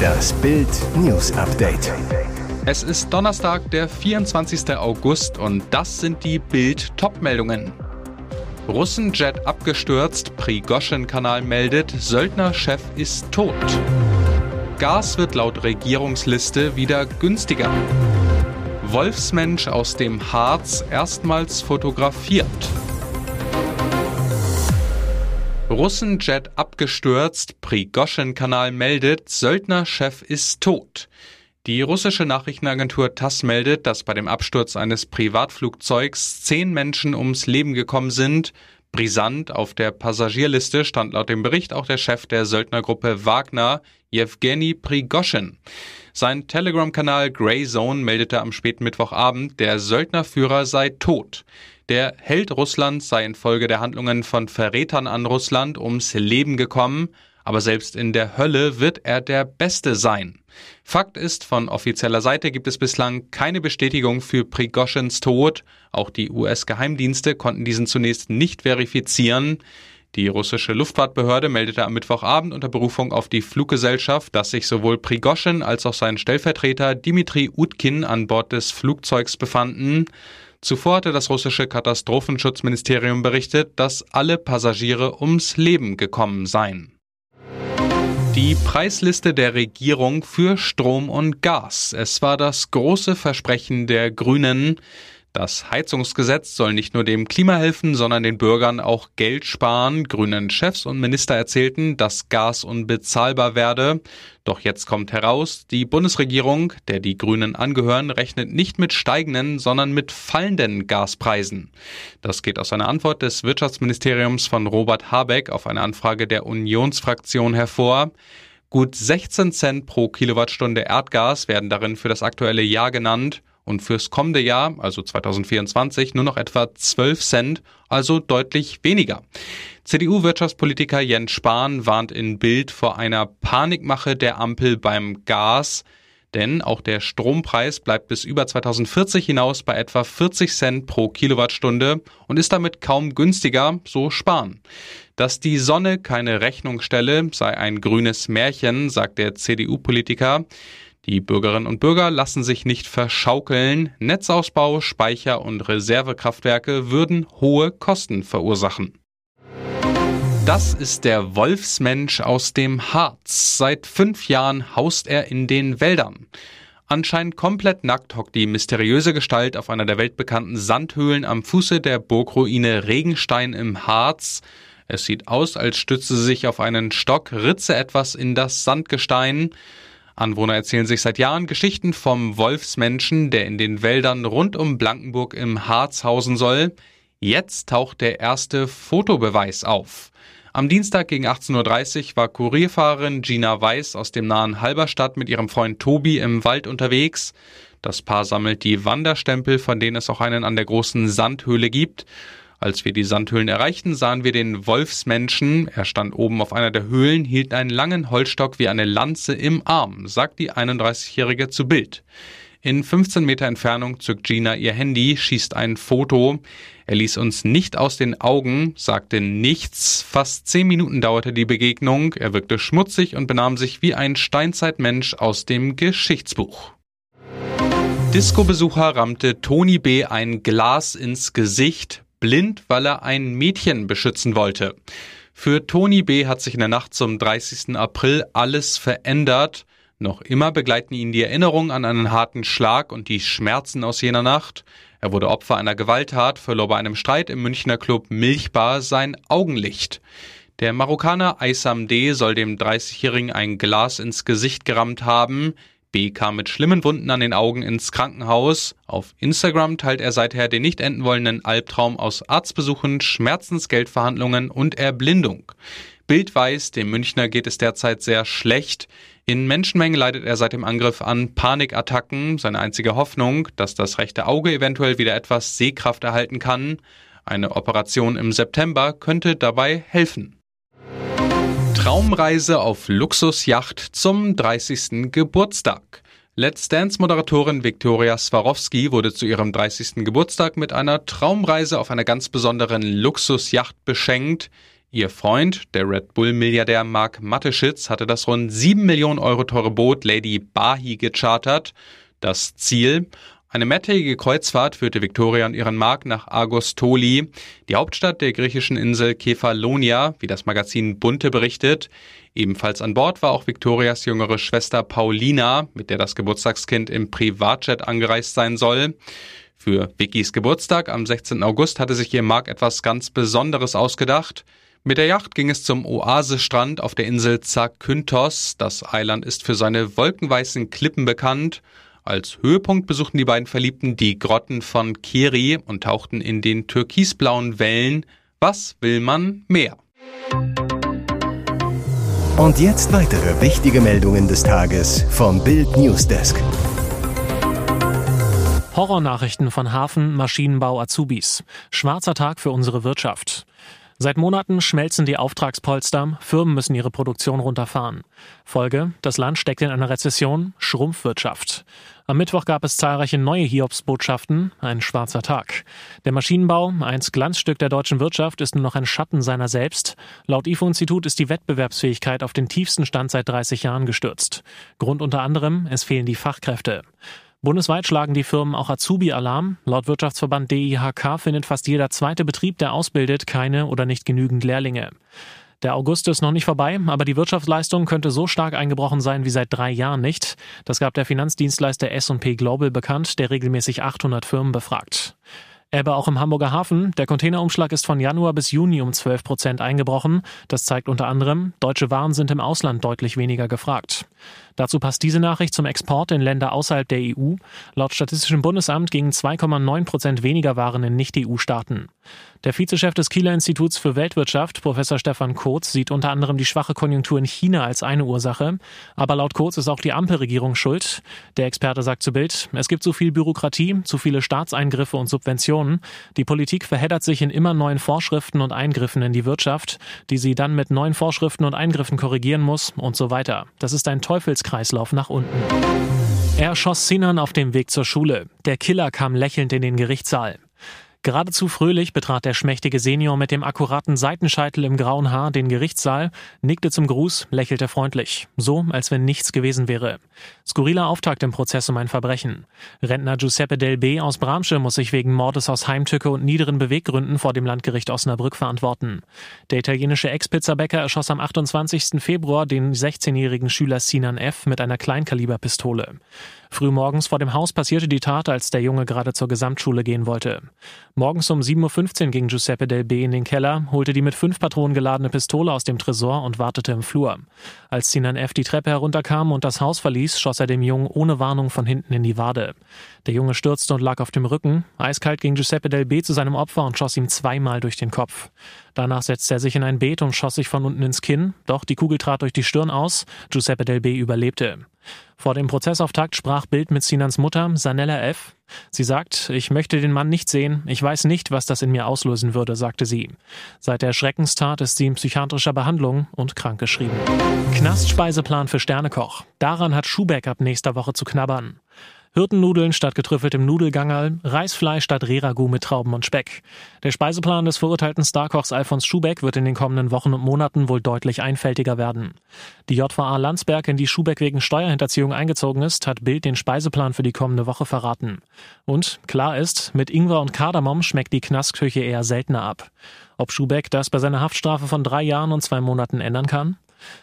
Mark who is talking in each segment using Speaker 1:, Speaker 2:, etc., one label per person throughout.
Speaker 1: Das Bild News Update.
Speaker 2: Es ist Donnerstag, der 24. August und das sind die Bild Topmeldungen. Russenjet abgestürzt, Prigoschin-Kanal meldet, Söldnerchef ist tot. Gas wird laut Regierungsliste wieder günstiger. Wolfsmensch aus dem Harz erstmals fotografiert. Russenjet abgestürzt, Prigoschin-Kanal meldet, Söldnerchef ist tot. Die russische Nachrichtenagentur TASS meldet, dass bei dem Absturz eines Privatflugzeugs zehn Menschen ums Leben gekommen sind. Brisant auf der Passagierliste stand laut dem Bericht auch der Chef der Söldnergruppe Wagner, Jewgeni Prigoschin. Sein Telegram-Kanal Grey Zone meldete am späten Mittwochabend, der Söldnerführer sei tot. Der Held Russlands sei infolge der Handlungen von Verrätern an Russland ums Leben gekommen, aber selbst in der Hölle wird er der Beste sein. Fakt ist, von offizieller Seite gibt es bislang keine Bestätigung für Prigoschins Tod. Auch die US-Geheimdienste konnten diesen zunächst nicht verifizieren. Die russische Luftfahrtbehörde meldete am Mittwochabend unter Berufung auf die Fluggesellschaft, dass sich sowohl Prigoschin als auch sein Stellvertreter Dimitri Utkin an Bord des Flugzeugs befanden. Zuvor hatte das russische Katastrophenschutzministerium berichtet, dass alle Passagiere ums Leben gekommen seien. Die Preisliste der Regierung für Strom und Gas. Es war das große Versprechen der Grünen. Das Heizungsgesetz soll nicht nur dem Klima helfen, sondern den Bürgern auch Geld sparen. Grünen Chefs und Minister erzählten, dass Gas unbezahlbar werde. Doch jetzt kommt heraus, die Bundesregierung, der die Grünen angehören, rechnet nicht mit steigenden, sondern mit fallenden Gaspreisen. Das geht aus einer Antwort des Wirtschaftsministeriums von Robert Habeck auf eine Anfrage der Unionsfraktion hervor. Gut 16 Cent pro Kilowattstunde Erdgas werden darin für das aktuelle Jahr genannt und fürs kommende Jahr, also 2024, nur noch etwa 12 Cent, also deutlich weniger. CDU-Wirtschaftspolitiker Jens Spahn warnt in Bild vor einer Panikmache der Ampel beim Gas. Denn auch der Strompreis bleibt bis über 2040 hinaus bei etwa 40 Cent pro Kilowattstunde und ist damit kaum günstiger, so Spahn. Dass die Sonne keine Rechnung stelle, sei ein grünes Märchen, sagt der CDU-Politiker. Die Bürgerinnen und Bürger lassen sich nicht verschaukeln. Netzausbau, Speicher und Reservekraftwerke würden hohe Kosten verursachen. Das ist der Wolfsmensch aus dem Harz. Seit fünf Jahren haust er in den Wäldern. Anscheinend komplett nackt hockt die mysteriöse Gestalt auf einer der weltbekannten Sandhöhlen am Fuße der Burgruine Regenstein im Harz. Es sieht aus, als stütze sie sich auf einen Stock, ritze etwas in das Sandgestein. Anwohner erzählen sich seit Jahren Geschichten vom Wolfsmenschen, der in den Wäldern rund um Blankenburg im Harz hausen soll. Jetzt taucht der erste Fotobeweis auf. Am Dienstag gegen 18.30 Uhr war Kurierfahrerin Gina Weiß aus dem nahen Halberstadt mit ihrem Freund Tobi im Wald unterwegs. Das Paar sammelt die Wanderstempel, von denen es auch einen an der großen Sandhöhle gibt. Als wir die Sandhöhlen erreichten, sahen wir den Wolfsmenschen. Er stand oben auf einer der Höhlen, hielt einen langen Holzstock wie eine Lanze im Arm, sagt die 31-Jährige zu Bild. In 15 Meter Entfernung zückt Gina ihr Handy, schießt ein Foto. Er ließ uns nicht aus den Augen, sagte nichts. Fast zehn Minuten dauerte die Begegnung. Er wirkte schmutzig und benahm sich wie ein Steinzeitmensch aus dem Geschichtsbuch. Disco-Besucher rammte Toni B. ein Glas ins Gesicht blind, weil er ein Mädchen beschützen wollte. Für Toni B. hat sich in der Nacht zum 30. April alles verändert. Noch immer begleiten ihn die Erinnerungen an einen harten Schlag und die Schmerzen aus jener Nacht. Er wurde Opfer einer Gewalttat, verlor bei einem Streit im Münchner Club Milchbar sein Augenlicht. Der Marokkaner Aysam D. soll dem 30-Jährigen ein Glas ins Gesicht gerammt haben. B kam mit schlimmen Wunden an den Augen ins Krankenhaus. Auf Instagram teilt er seither den nicht enden wollenden Albtraum aus Arztbesuchen, Schmerzensgeldverhandlungen und Erblindung. Bild weiß, dem Münchner geht es derzeit sehr schlecht. In Menschenmengen leidet er seit dem Angriff an Panikattacken. Seine einzige Hoffnung, dass das rechte Auge eventuell wieder etwas Sehkraft erhalten kann. Eine Operation im September könnte dabei helfen. Traumreise auf Luxusjacht zum 30. Geburtstag. Let's Dance-Moderatorin Viktoria Swarovski wurde zu ihrem 30. Geburtstag mit einer Traumreise auf einer ganz besonderen Luxusjacht beschenkt. Ihr Freund, der Red Bull-Milliardär Mark Mateschitz, hatte das rund 7 Millionen Euro teure Boot Lady Bahi gechartert. Das Ziel? Eine mehrtägige Kreuzfahrt führte Victoria und ihren Mark nach Agostoli, die Hauptstadt der griechischen Insel Kefalonia, wie das Magazin Bunte berichtet. Ebenfalls an Bord war auch Victorias jüngere Schwester Paulina, mit der das Geburtstagskind im Privatjet angereist sein soll. Für Vickys Geburtstag am 16. August hatte sich ihr Mark etwas ganz Besonderes ausgedacht. Mit der Yacht ging es zum Oasestrand auf der Insel Zakynthos. Das Eiland ist für seine wolkenweißen Klippen bekannt. Als Höhepunkt besuchten die beiden Verliebten die Grotten von Keri und tauchten in den türkisblauen Wellen. Was will man mehr?
Speaker 1: Und jetzt weitere wichtige Meldungen des Tages vom Bild Newsdesk.
Speaker 3: Horrornachrichten von Hafen, Maschinenbau, Azubis. Schwarzer Tag für unsere Wirtschaft. Seit Monaten schmelzen die Auftragspolster, Firmen müssen ihre Produktion runterfahren. Folge, das Land steckt in einer Rezession, Schrumpfwirtschaft. Am Mittwoch gab es zahlreiche neue Hiobsbotschaften, ein schwarzer Tag. Der Maschinenbau, einst Glanzstück der deutschen Wirtschaft, ist nur noch ein Schatten seiner selbst. Laut IFO-Institut ist die Wettbewerbsfähigkeit auf den tiefsten Stand seit 30 Jahren gestürzt. Grund unter anderem, es fehlen die Fachkräfte. Bundesweit schlagen die Firmen auch Azubi-Alarm. Laut Wirtschaftsverband DIHK findet fast jeder zweite Betrieb, der ausbildet, keine oder nicht genügend Lehrlinge. Der August ist noch nicht vorbei, aber die Wirtschaftsleistung könnte so stark eingebrochen sein wie seit drei Jahren nicht. Das gab der Finanzdienstleister S&P Global bekannt, der regelmäßig 800 Firmen befragt. Ebbe auch im Hamburger Hafen. Der Containerumschlag ist von Januar bis Juni um 12 Prozent eingebrochen. Das zeigt unter anderem, deutsche Waren sind im Ausland deutlich weniger gefragt. Dazu passt diese Nachricht zum Export in Länder außerhalb der EU. Laut Statistischem Bundesamt gingen 2,9 Prozent weniger Waren in Nicht-EU-Staaten. Der Vizechef des Kieler Instituts für Weltwirtschaft, Professor Stefan Kotz, sieht unter anderem die schwache Konjunktur in China als eine Ursache. Aber laut Kotz ist auch die Ampelregierung schuld. Der Experte sagt zu Bild, es gibt zu viel Bürokratie, zu viele Staatseingriffe und Subventionen. Die Politik verheddert sich in immer neuen Vorschriften und Eingriffen in die Wirtschaft, die sie dann mit neuen Vorschriften und Eingriffen korrigieren muss und so weiter. Das ist ein Teufelskreislauf nach unten. Er schoss Sinan auf dem Weg zur Schule. Der Killer kam lächelnd in den Gerichtssaal. Geradezu fröhlich betrat der schmächtige Senior mit dem akkuraten Seitenscheitel im grauen Haar den Gerichtssaal, nickte zum Gruß, lächelte freundlich, so als wenn nichts gewesen wäre. Skurriler Auftakt im Prozess um ein Verbrechen. Rentner Giuseppe Del B. aus Bramsche muss sich wegen Mordes aus Heimtücke und niederen Beweggründen vor dem Landgericht Osnabrück verantworten. Der italienische Ex-Pizzabäcker erschoss am 28. Februar den 16-jährigen Schüler Sinan F. mit einer Kleinkaliberpistole. Frühmorgens vor dem Haus passierte die Tat, als der Junge gerade zur Gesamtschule gehen wollte. Morgens um 7.15 Uhr ging Giuseppe Del B in den Keller, holte die mit fünf Patronen geladene Pistole aus dem Tresor und wartete im Flur. Als Sinan F. die Treppe herunterkam und das Haus verließ, schoss er dem Jungen ohne Warnung von hinten in die Wade. Der Junge stürzte und lag auf dem Rücken. Eiskalt ging Giuseppe Del B zu seinem Opfer und schoss ihm zweimal durch den Kopf. Danach setzte er sich in ein Beet und schoss sich von unten ins Kinn, doch die Kugel trat durch die Stirn aus. Giuseppe Del B überlebte. Vor dem Prozessauftakt sprach Bild mit Sinans Mutter, Sanella F. Sie sagt, ich möchte den Mann nicht sehen, ich weiß nicht, was das in mir auslösen würde, sagte sie. Seit der Schreckenstat ist sie in psychiatrischer Behandlung und krankgeschrieben. Knastspeiseplan für Sternekoch. Daran hat Schubeck ab nächster Woche zu knabbern. Hirtennudeln statt getrüffeltem Nudelgangerl, Reisfleisch statt Reragu mit Trauben und Speck. Der Speiseplan des verurteilten Starkochs Alfons Schubeck wird in den kommenden Wochen und Monaten wohl deutlich einfältiger werden. Die JVA Landsberg, in die Schubeck wegen Steuerhinterziehung eingezogen ist, hat Bild den Speiseplan für die kommende Woche verraten. Und klar ist, mit Ingwer und Kardamom schmeckt die Knastküche eher seltener ab. Ob Schubeck das bei seiner Haftstrafe von drei Jahren und zwei Monaten ändern kann?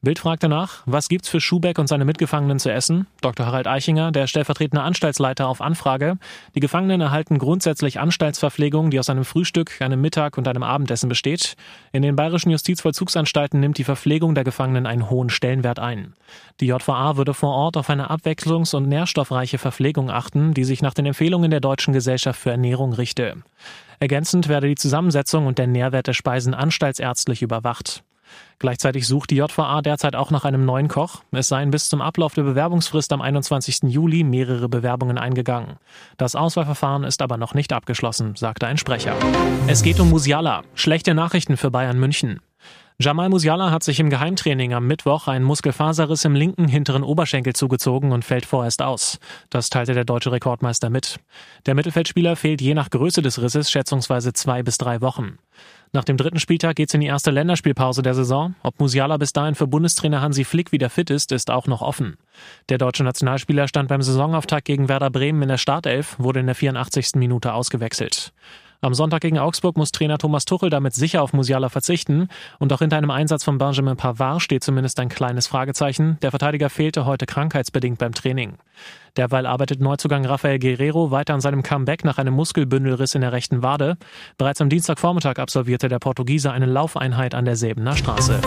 Speaker 3: Bild fragte nach, was gibt's für Schubeck und seine Mitgefangenen zu essen? Dr. Harald Eichinger, der stellvertretende Anstaltsleiter auf Anfrage. Die Gefangenen erhalten grundsätzlich Anstaltsverpflegung, die aus einem Frühstück, einem Mittag und einem Abendessen besteht. In den bayerischen Justizvollzugsanstalten nimmt die Verpflegung der Gefangenen einen hohen Stellenwert ein. Die JVA würde vor Ort auf eine abwechslungs- und nährstoffreiche Verpflegung achten, die sich nach den Empfehlungen der Deutschen Gesellschaft für Ernährung richte. Ergänzend werde die Zusammensetzung und der Nährwert der Speisen anstaltsärztlich überwacht. Gleichzeitig sucht die JVA derzeit auch nach einem neuen Koch. Es seien bis zum Ablauf der Bewerbungsfrist am 21. Juli mehrere Bewerbungen eingegangen. Das Auswahlverfahren ist aber noch nicht abgeschlossen, sagte ein Sprecher. Es geht um Musiala. Schlechte Nachrichten für Bayern München. Jamal Musiala hat sich im Geheimtraining am Mittwoch einen Muskelfaserriss im linken hinteren Oberschenkel zugezogen und fällt vorerst aus. Das teilte der deutsche Rekordmeister mit. Der Mittelfeldspieler fehlt je nach Größe des Risses schätzungsweise zwei bis drei Wochen. Nach dem dritten Spieltag geht's in die erste Länderspielpause der Saison. Ob Musiala bis dahin für Bundestrainer Hansi Flick wieder fit ist, ist auch noch offen. Der deutsche Nationalspieler stand beim Saisonauftakt gegen Werder Bremen in der Startelf, wurde in der 84. Minute ausgewechselt. Am Sonntag gegen Augsburg muss Trainer Thomas Tuchel damit sicher auf Musiala verzichten. Und auch hinter einem Einsatz von Benjamin Pavard steht zumindest ein kleines Fragezeichen. Der Verteidiger fehlte heute krankheitsbedingt beim Training. Derweil arbeitet Neuzugang Rafael Guerrero weiter an seinem Comeback nach einem Muskelbündelriss in der rechten Wade. Bereits am Dienstagvormittag absolvierte der Portugiese eine Laufeinheit an der Säbener Straße.